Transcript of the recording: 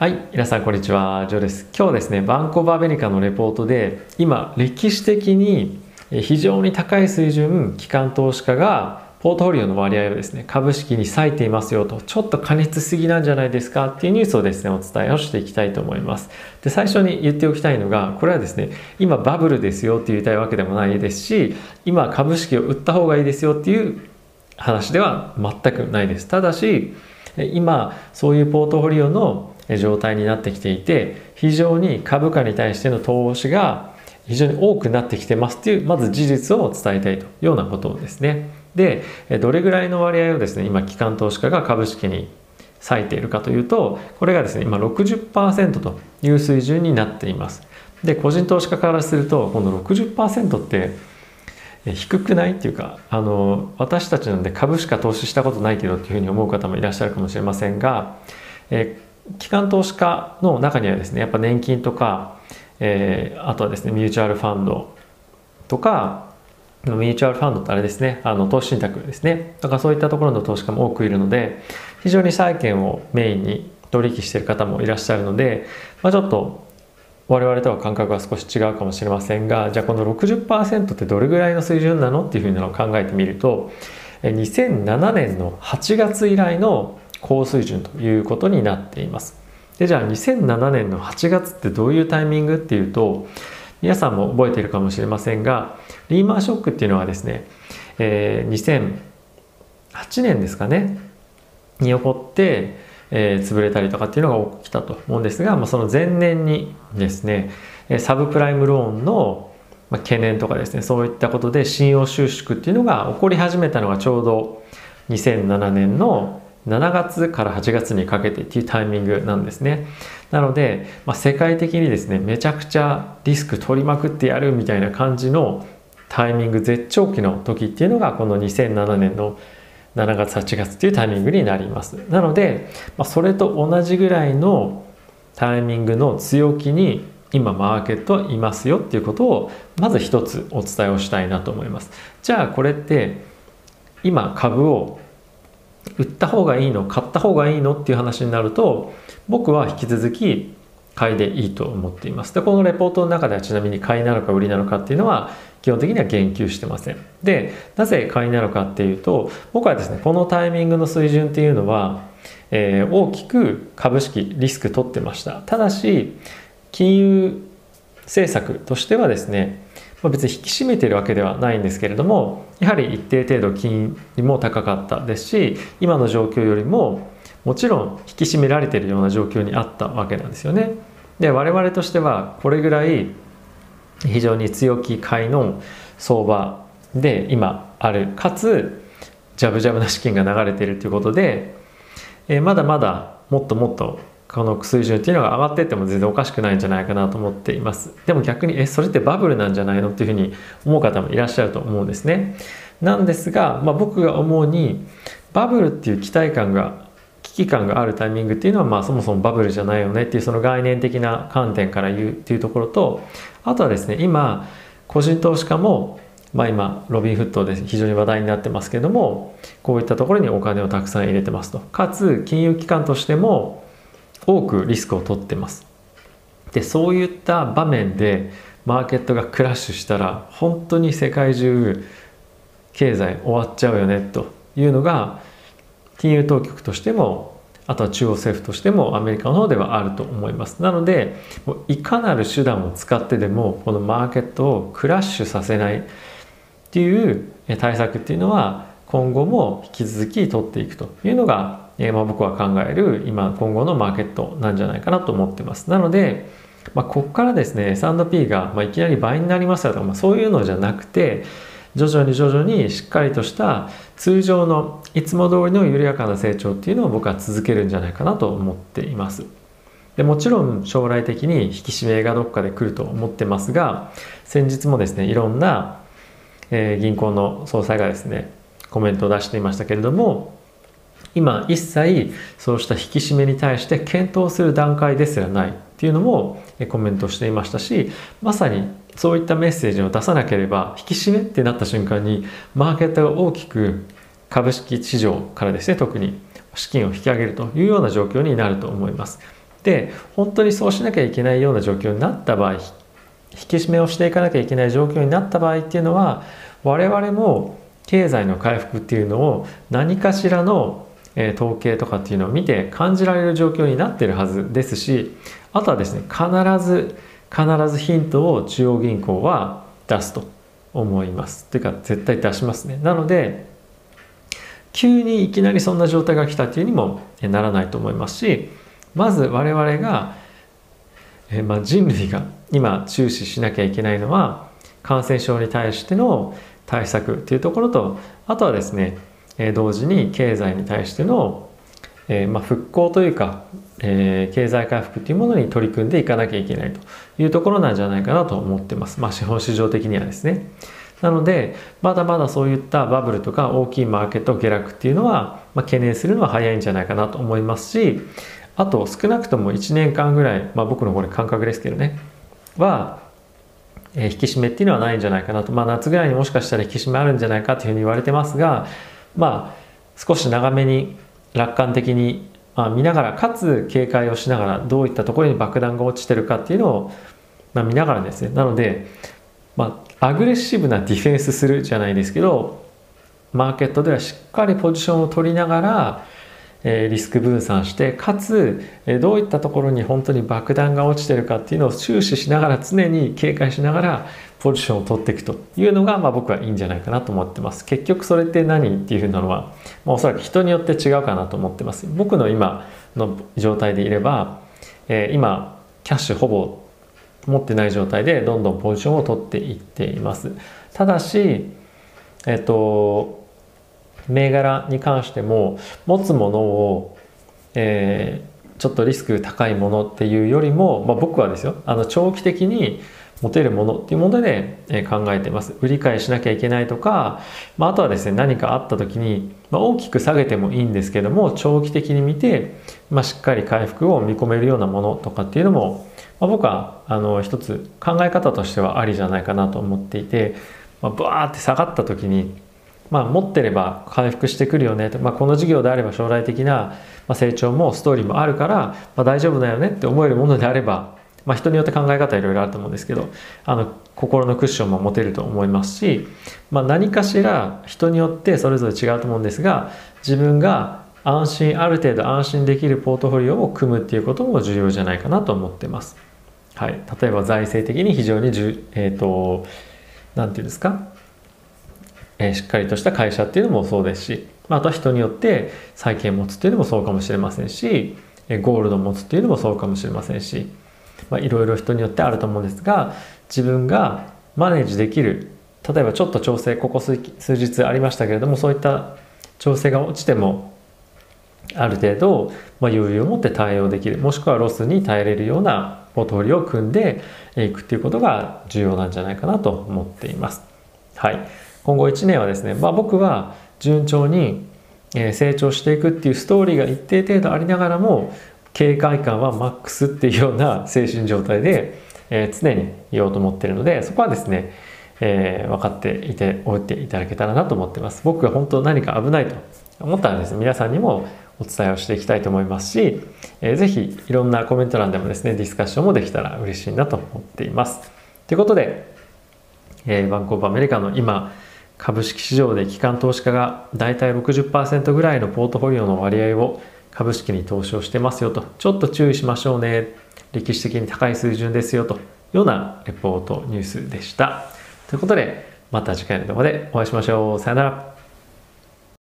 はい、皆さんこんにちは、ジョーです。今日ですね、バンコバーベニカのレポートで、今、歴史的に非常に高い水準、機関投資家がポートフォリオの割合をですね、株式に割いていますよと、ちょっと過熱すぎなんじゃないですかっていうニュースをですね、お伝えをしていきたいと思います。で、最初に言っておきたいのが、これはですね、今バブルですよって言いたいわけでもないですし、今株式を売った方がいいですよっていう話では全くないです。ただし、今、そういうポートフォリオの状態になってきていて、非常に株価に対しての投資が非常に多くなってきてますっていう、まず事実を伝えたいというようなことですね。でどれぐらいの割合をですね今機関投資家が株式に割いているかというとこれがですね今60%という水準になっていますで個人投資家からするとこの60%って低くないっていうかあの私たちなんで株しか投資したことないけどっていうふうに思う方もいらっしゃるかもしれませんが、え機関投資家の中にはですねやっぱ年金とか、えー、あとはですねミューチュアルファンドとかミューチュアルファンドってあれですね、あの投資信託ですね。だからそういったところの投資家も多くいるので、非常に債券をメインに取引している方もいらっしゃるので、まあ、ちょっと我々とは感覚が少し違うかもしれませんが、じゃあこの60%ってどれぐらいの水準なのっていうふうなのを考えてみると、2007年の8月以来の高水準ということになっています。で、じゃあ2007年の8月ってどういうタイミングっていうと、皆さんも覚えているかもしれませんがリーマンショックっていうのはですね、えー、2008年ですかねに起こって、えー、潰れたりとかっていうのが起きたと思うんですが、まあ、その前年にですねサブプライムローンの懸念とかですねそういったことで信用収縮っていうのが起こり始めたのがちょうど2007年の7月から8月にかけてっていうタイミングなんですね。なので、まあ、世界的にですね、めちゃくちゃリスク取りまくってやるみたいな感じのタイミング、絶頂期の時っていうのがこの2007年の7月、8月っていうタイミングになります。なので、まあ、それと同じぐらいのタイミングの強気に今マーケットはいますよっていうことをまず一つお伝えをしたいなと思います。じゃあこれって今株を売った方がいいの？買った方がいいの？っていう話になると僕は引き続き買いでいいと思っています。でこのレポートの中ではちなみに買いなのか売りなのかっていうのは基本的には言及してません。でなぜ買いなのかっていうと僕はですねこのタイミングの水準っていうのは、えー、大きく株式リスク取ってました。ただし金融政策としてはですねまあ、別に引き締めてるわけではないんですけれどもやはり一定程度金利も高かったですし今の状況よりももちろん引き締められてるような状況にあったわけなんですよね。で我々としてはこれぐらい非常に強気買いの相場で今あるかつジャブジャブな資金が流れているということで、えまだまだもっともっとこの水準っていうのが上がってっても全然おかしくないんじゃないかなと思っています。でも逆にえそれってバブルなんじゃないのっていうふうに思う方もいらっしゃると思うんですね。なんですが、まあ、僕が思うにバブルっていう期待感が危機感があるタイミングっていうのはまあそもそもバブルじゃないよねっていうその概念的な観点から言うっていうところとあとはですね今個人投資家もまあ今ロビンフットで非常に話題になってますけどもこういったところにお金をたくさん入れてますと。かつ金融機関としても多くリスクを取ってます。でそういった場面でマーケットがクラッシュしたら本当に世界中経済終わっちゃうよねというのが金融当局としてもあとは中央政府としてもアメリカの方ではあると思います。なのでいかなる手段を使ってでもこのマーケットをクラッシュさせないっていう対策っていうのは今後も引き続き取っていくというのがえ、まあ、僕は考える今今後のマーケットなんじゃないかなと思ってます。なので、まあ、ここからですね S&P が、ま、いきなり倍になりましたとか、まあ、そういうのじゃなくて徐々に徐々にしっかりとした通常のいつも通りの緩やかな成長っていうのを僕は続けるんじゃないかなと思っています。でもちろん将来的に引き締めがどっかで来ると思ってますが先日もですねいろんな、えー、銀行の総裁がですねコメントを出していましたけれども今一切そうした引き締めに対して検討する段階ですらないっていうのもコメントしていましたしまさにそういったメッセージを出さなければ引き締めってなった瞬間にマーケットが大きく株式市場からですね特に資金を引き上げるというような状況になると思います。で本当にそうしなきゃいけないような状況になった場合引き締めをしていかなきゃいけない状況になった場合っていうのは我々も経済の回復っていうのを何かしらのえ統計とかっていうのを見て感じられる状況になってるはずですしあとはですね必ず必ずヒントを中央銀行は出すと思います。というか絶対出しますね。なので急にいきなりそんな状態が来たっていうにもならないと思いますしまず我々が、えまあ、人類が今注視しなきゃいけないのは感染症に対しての対策っていうところとあとはですねえ同時に経済に対しての、えまあ、復興というか、え、経済回復というものに取り組んでいかなきゃいけないというところなんじゃないかなと思ってます。まあ、資本市場的にはですね。なので、まだまだそういったバブルとか大きいマーケット下落っていうのは、まあ、懸念するのは早いんじゃないかなと思いますし、あと少なくとも1年間ぐらい、まあ、僕のこれ感覚ですけどね、は、え、引き締めっていうのはないんじゃないかなと。まあ、夏ぐらいにもしかしたら引き締めあるんじゃないかというふうに言われてますが、まあ少し長めに楽観的に、まあ、見ながらかつ警戒をしながらどういったところに爆弾が落ちてるかっていうのを、まあ、見ながらですね。なので、まあ、アグレッシブなディフェンスするじゃないですけどマーケットではしっかりポジションを取りながらえリスク分散してかつ、えどういったところに本当に爆弾が落ちてるかっていうのを注視しながら常に警戒しながらポジションを取っていくというのが、まあ、僕はいいんじゃないかなと思ってます。結局それって何っていうふうなのは、まあ、おそらく人によって違うかなと思ってます。僕の今の状態でいれば、え今キャッシュほぼ持ってない状態でどんどんポジションを取っていっています。ただしえっと銘柄に関しても持つものを、えー、ちょっとリスク高いものっていうよりも、まあ、僕はですよあの長期的に持てるものっていうもので考えてます。売り買いしなきゃいけないとか、まあ、あとはですね、何かあった時に、まあ、大きく下げてもいいんですけども、長期的に見て、まあ、しっかり回復を見込めるようなものとかっていうのも、まあ、僕はあの一つ考え方としてはありじゃないかなと思っていて、まあ、バーって下がった時に、まあ、持ってれば回復してくるよねと、まあ、この事業であれば将来的な成長もストーリーもあるから、まあ、大丈夫だよねって思えるものであれば、まあ、人によって考え方いろいろあると思うんですけどあの心のクッションも持てると思いますし、まあ、何かしら人によってそれぞれ違うと思うんですが自分が安心ある程度安心できるポートフォリオを組むっていうことも重要じゃないかなと思ってます。はい、例えば財政的に非常にじゅ、えーと、とて言うんですか？えしっかりとした会社っていうのもそうですし、まあ、あとは人によって債券持つっていうのもそうかもしれませんし、えゴールド持つっていうのもそうかもしれませんし、まあ、いろいろ人によってあると思うんですが自分がマネージできる例えばちょっと調整ここ数日ありましたけれどもそういった調整が落ちてもある程度、まあ、余裕を持って対応できるもしくはロスに耐えれるようなポートフォリを組んでいくっていうことが重要なんじゃないかなと思っています。はい今後1年はですね、まあ、僕は順調に成長していくっていうストーリーが一定程度ありながらも警戒感はマックスっていうような精神状態で、え常にいようと思ってるのでそこはですね、えー、分かっていておいていただけたらなと思ってます。僕が本当何か危ないと思ったらです。ね皆さんにもお伝えをしていきたいと思いますし、えー、ぜひいろんなコメント欄でもですねディスカッションもできたら嬉しいなと思っています。ということで、えー、バンコブアメリカの今株式市場で機関投資家が大体60%ぐらいのポートフォリオの割合を株式に投資をしてますよと、ちょっと注意しましょうね。歴史的に高い水準ですよというようなレポートニュースでした。ということで、また次回の動画でお会いしましょう。さよなら。